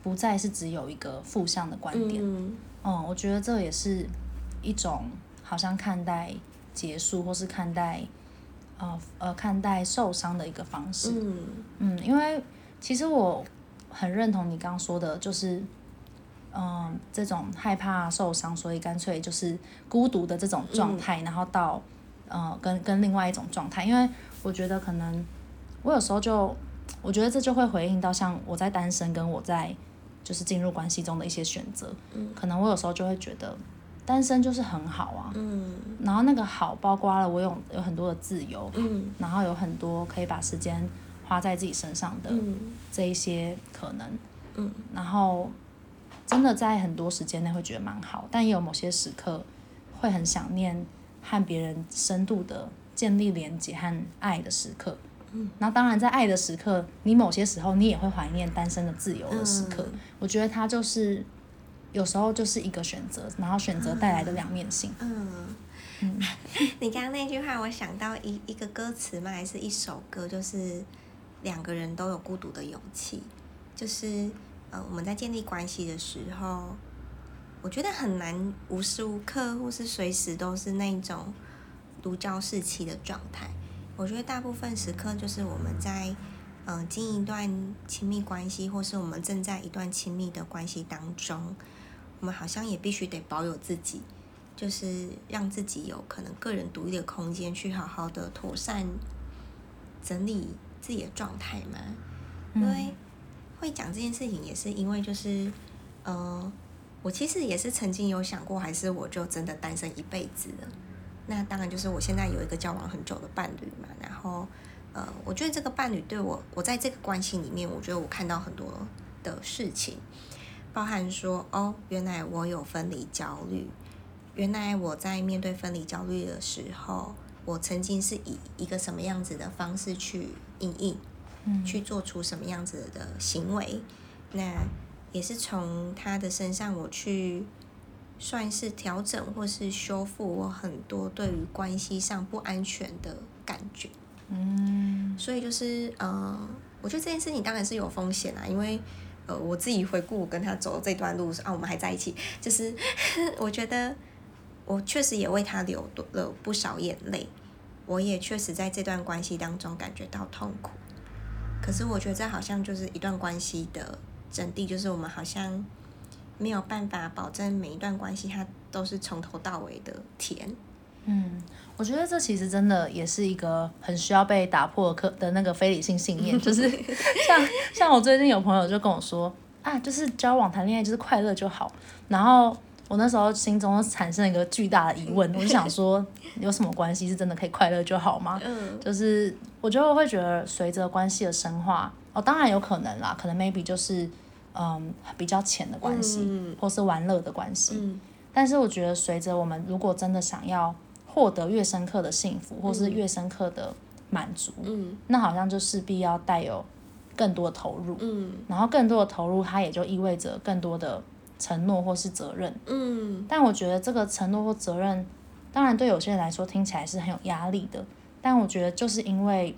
不再是只有一个负向的观点。嗯，嗯，我觉得这也是一种好像看待结束或是看待呃呃看待受伤的一个方式。嗯嗯，因为其实我很认同你刚刚说的，就是嗯、呃、这种害怕受伤，所以干脆就是孤独的这种状态，嗯、然后到呃跟跟另外一种状态，因为我觉得可能。我有时候就，我觉得这就会回应到像我在单身跟我在就是进入关系中的一些选择，嗯，可能我有时候就会觉得单身就是很好啊，嗯，然后那个好包括了我有有很多的自由，嗯，然后有很多可以把时间花在自己身上的这一些可能，嗯，然后真的在很多时间内会觉得蛮好，但也有某些时刻会很想念和别人深度的建立连接和爱的时刻。嗯，然后当然在爱的时刻，你某些时候你也会怀念单身的自由的时刻。嗯、我觉得它就是有时候就是一个选择，然后选择带来的两面性。嗯嗯，你刚刚那句话，我想到一一个歌词嘛，还是一首歌，就是两个人都有孤独的勇气。就是呃，我们在建立关系的时候，我觉得很难无时无刻或是随时都是那种如胶似漆的状态。我觉得大部分时刻就是我们在，嗯、呃，经营一段亲密关系，或是我们正在一段亲密的关系当中，我们好像也必须得保有自己，就是让自己有可能个人独立的空间，去好好的妥善整理自己的状态嘛。因为会讲这件事情，也是因为就是，呃，我其实也是曾经有想过，还是我就真的单身一辈子了。那当然就是我现在有一个交往很久的伴侣嘛，然后，呃，我觉得这个伴侣对我，我在这个关系里面，我觉得我看到很多的事情，包含说，哦，原来我有分离焦虑，原来我在面对分离焦虑的时候，我曾经是以一个什么样子的方式去应应，嗯，去做出什么样子的行为，那也是从他的身上我去。算是调整或是修复我很多对于关系上不安全的感觉，嗯，所以就是呃，我觉得这件事情当然是有风险啦，因为呃，我自己回顾我跟他走的这段路啊，我们还在一起，就是 我觉得我确实也为他流了不少眼泪，我也确实在这段关系当中感觉到痛苦，可是我觉得这好像就是一段关系的真谛，就是我们好像。没有办法保证每一段关系它都是从头到尾的甜。嗯，我觉得这其实真的也是一个很需要被打破的的那个非理性信念，就是像像我最近有朋友就跟我说啊，就是交往谈恋爱就是快乐就好。然后我那时候心中产生一个巨大的疑问，我就想说，有什么关系是真的可以快乐就好吗？嗯，就是我就会觉得随着关系的深化，哦，当然有可能啦，可能 maybe 就是。嗯，比较浅的关系，嗯、或是玩乐的关系。嗯、但是我觉得，随着我们如果真的想要获得越深刻的幸福，或是越深刻的满足，嗯、那好像就势必要带有更多的投入。嗯、然后更多的投入，它也就意味着更多的承诺或是责任。嗯、但我觉得这个承诺或责任，当然对有些人来说听起来是很有压力的。但我觉得就是因为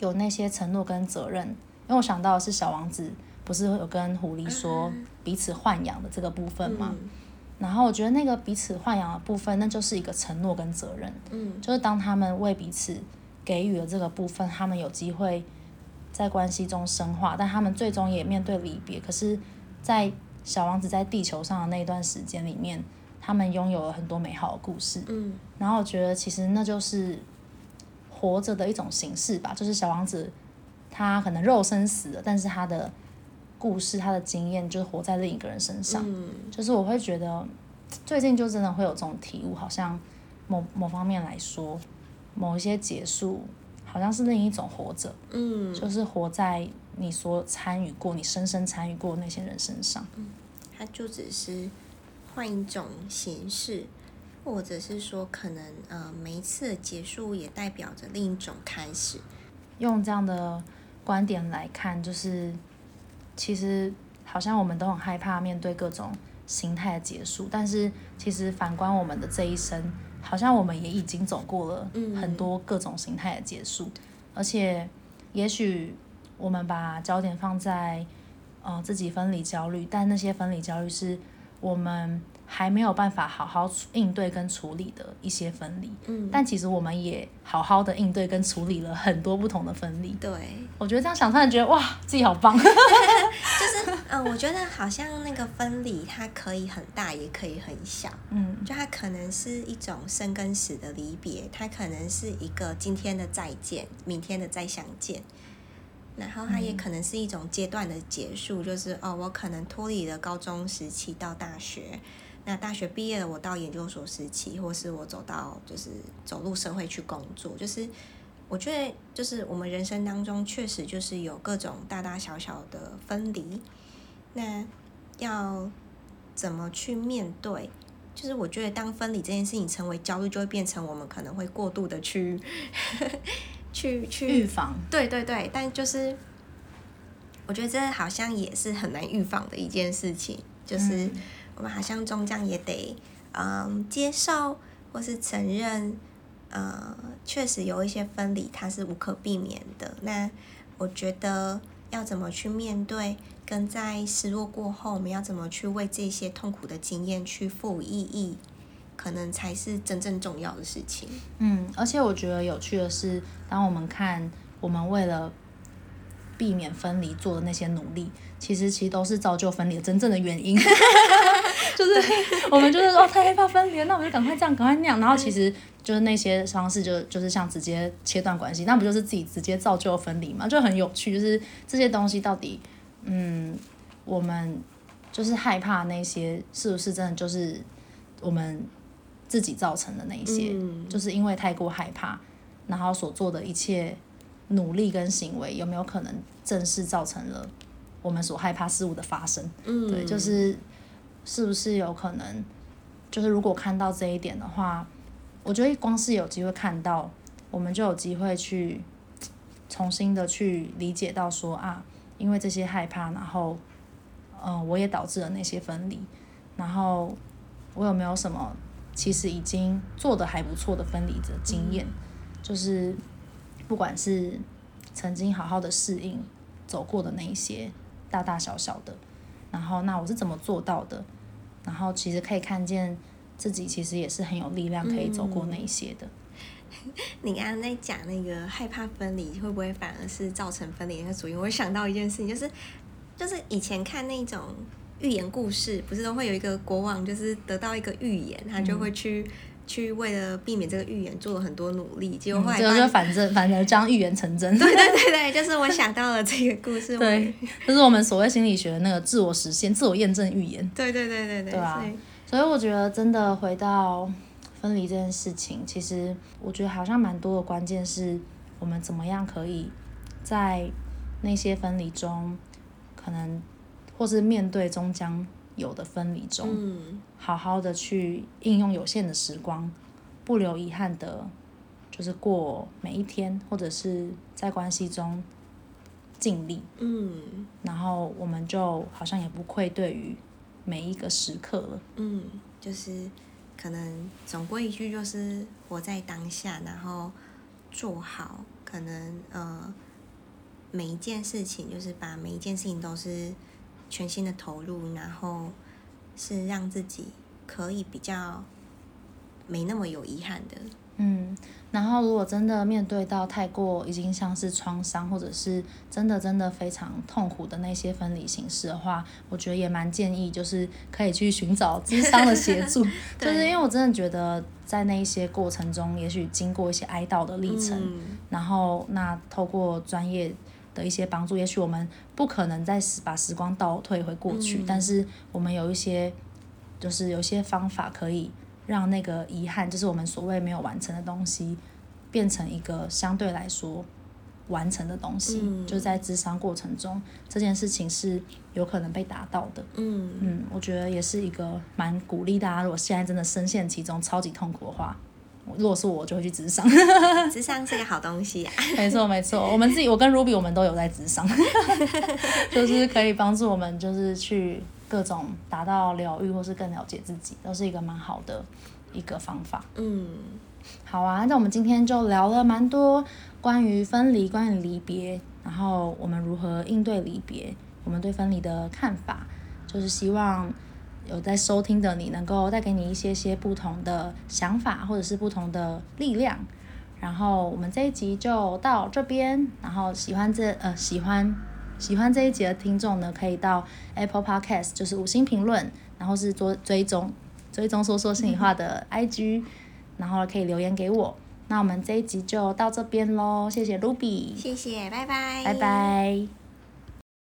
有那些承诺跟责任，因为我想到的是小王子。不是有跟狐狸说彼此豢养的这个部分吗？嗯、然后我觉得那个彼此豢养的部分，那就是一个承诺跟责任。嗯，就是当他们为彼此给予了这个部分，他们有机会在关系中深化，但他们最终也面对离别。可是，在小王子在地球上的那一段时间里面，他们拥有了很多美好的故事。嗯，然后我觉得其实那就是活着的一种形式吧，就是小王子他可能肉身死了，但是他的。故事，他的经验就是活在另一个人身上，嗯、就是我会觉得最近就真的会有这种体悟，好像某某方面来说，某一些结束好像是另一种活着，嗯，就是活在你所参与过、你深深参与过那些人身上，嗯，他就只是换一种形式，或者是说可能呃每一次的结束也代表着另一种开始，用这样的观点来看，就是。其实好像我们都很害怕面对各种形态的结束，但是其实反观我们的这一生，好像我们也已经走过了很多各种形态的结束，嗯、而且也许我们把焦点放在呃自己分离焦虑，但那些分离焦虑是我们。还没有办法好好应对跟处理的一些分离，嗯，但其实我们也好好的应对跟处理了很多不同的分离。对，我觉得这样想突然觉得哇，自己好棒。就是嗯、呃，我觉得好像那个分离，它可以很大，也可以很小。嗯，就它可能是一种生跟死的离别，它可能是一个今天的再见，明天的再相见。然后它也可能是一种阶段的结束，嗯、就是哦，我可能脱离了高中时期到大学。那大学毕业了，我到研究所时期，或是我走到就是走入社会去工作，就是我觉得就是我们人生当中确实就是有各种大大小小的分离，那要怎么去面对，就是我觉得当分离这件事情成为焦虑，就会变成我们可能会过度的去 去去预防。对对对，但就是我觉得这好像也是很难预防的一件事情，就是我们好像终将也得嗯接受或是承认，呃，确实有一些分离它是无可避免的。那我觉得要怎么去面对？跟在失落过后，我们要怎么去为这些痛苦的经验去赋予意义，可能才是真正重要的事情。嗯，而且我觉得有趣的是，当我们看我们为了避免分离做的那些努力，其实其实都是造就分离的真正的原因。就是我们就是说太害怕分离，那我们就赶快这样，赶快那样，然后其实就是那些方式就就是像直接切断关系，那不就是自己直接造就分离嘛？就很有趣，就是这些东西到底。嗯，我们就是害怕那些是不是真的就是我们自己造成的那一些，嗯、就是因为太过害怕，然后所做的一切努力跟行为有没有可能正是造成了我们所害怕事物的发生？嗯、对，就是是不是有可能，就是如果看到这一点的话，我觉得光是有机会看到，我们就有机会去重新的去理解到说啊。因为这些害怕，然后，嗯、呃，我也导致了那些分离。然后，我有没有什么其实已经做的还不错的分离的经验？嗯、就是不管是曾经好好的适应走过的那一些大大小小的，然后那我是怎么做到的？然后其实可以看见自己其实也是很有力量可以走过那一些的。嗯 你刚刚在讲那个害怕分离，会不会反而是造成分离那个主因？我想到一件事情，就是就是以前看那种寓言故事，不是都会有一个国王，就是得到一个预言，他就会去、嗯、去为了避免这个预言做了很多努力，结果后来就、嗯、就反正反而将预言成真。对对对对，就是我想到了这个故事。对，就是我们所谓心理学的那个自我实现、自我验证预言。对对对对对。对啊。所以我觉得真的回到。分离这件事情，其实我觉得好像蛮多的关键是我们怎么样可以在那些分离中，可能或是面对终将有的分离中，嗯，好好的去应用有限的时光，不留遗憾的，就是过每一天，或者是在关系中尽力，嗯，然后我们就好像也不愧对于每一个时刻了，嗯，就是。可能总归一句就是活在当下，然后做好。可能呃每一件事情，就是把每一件事情都是全心的投入，然后是让自己可以比较没那么有遗憾的。嗯，然后如果真的面对到太过已经像是创伤，或者是真的真的非常痛苦的那些分离形式的话，我觉得也蛮建议，就是可以去寻找智商的协助。就是因为我真的觉得在那一些过程中，也许经过一些哀悼的历程，嗯、然后那透过专业的一些帮助，也许我们不可能再把时光倒退回过去，嗯、但是我们有一些就是有些方法可以。让那个遗憾，就是我们所谓没有完成的东西，变成一个相对来说完成的东西。嗯，就在智商过程中，这件事情是有可能被达到的。嗯嗯，我觉得也是一个蛮鼓励大家，如果现在真的深陷其中，超级痛苦的话，如果是我，就会去咨商。咨商是个好东西啊。没错没错，我们自己，我跟 Ruby 我们都有在咨商，就是可以帮助我们，就是去。各种达到疗愈或是更了解自己，都是一个蛮好的一个方法。嗯，好啊，那我们今天就聊了蛮多关于分离、关于离别，然后我们如何应对离别，我们对分离的看法，就是希望有在收听的你能够带给你一些些不同的想法，或者是不同的力量。然后我们这一集就到这边，然后喜欢这呃喜欢。喜欢这一集的听众呢，可以到 Apple Podcast，就是五星评论，然后是做追踪追踪说说心里话的 IG，然后可以留言给我。那我们这一集就到这边喽，谢谢 Ruby，谢谢，拜拜，拜拜。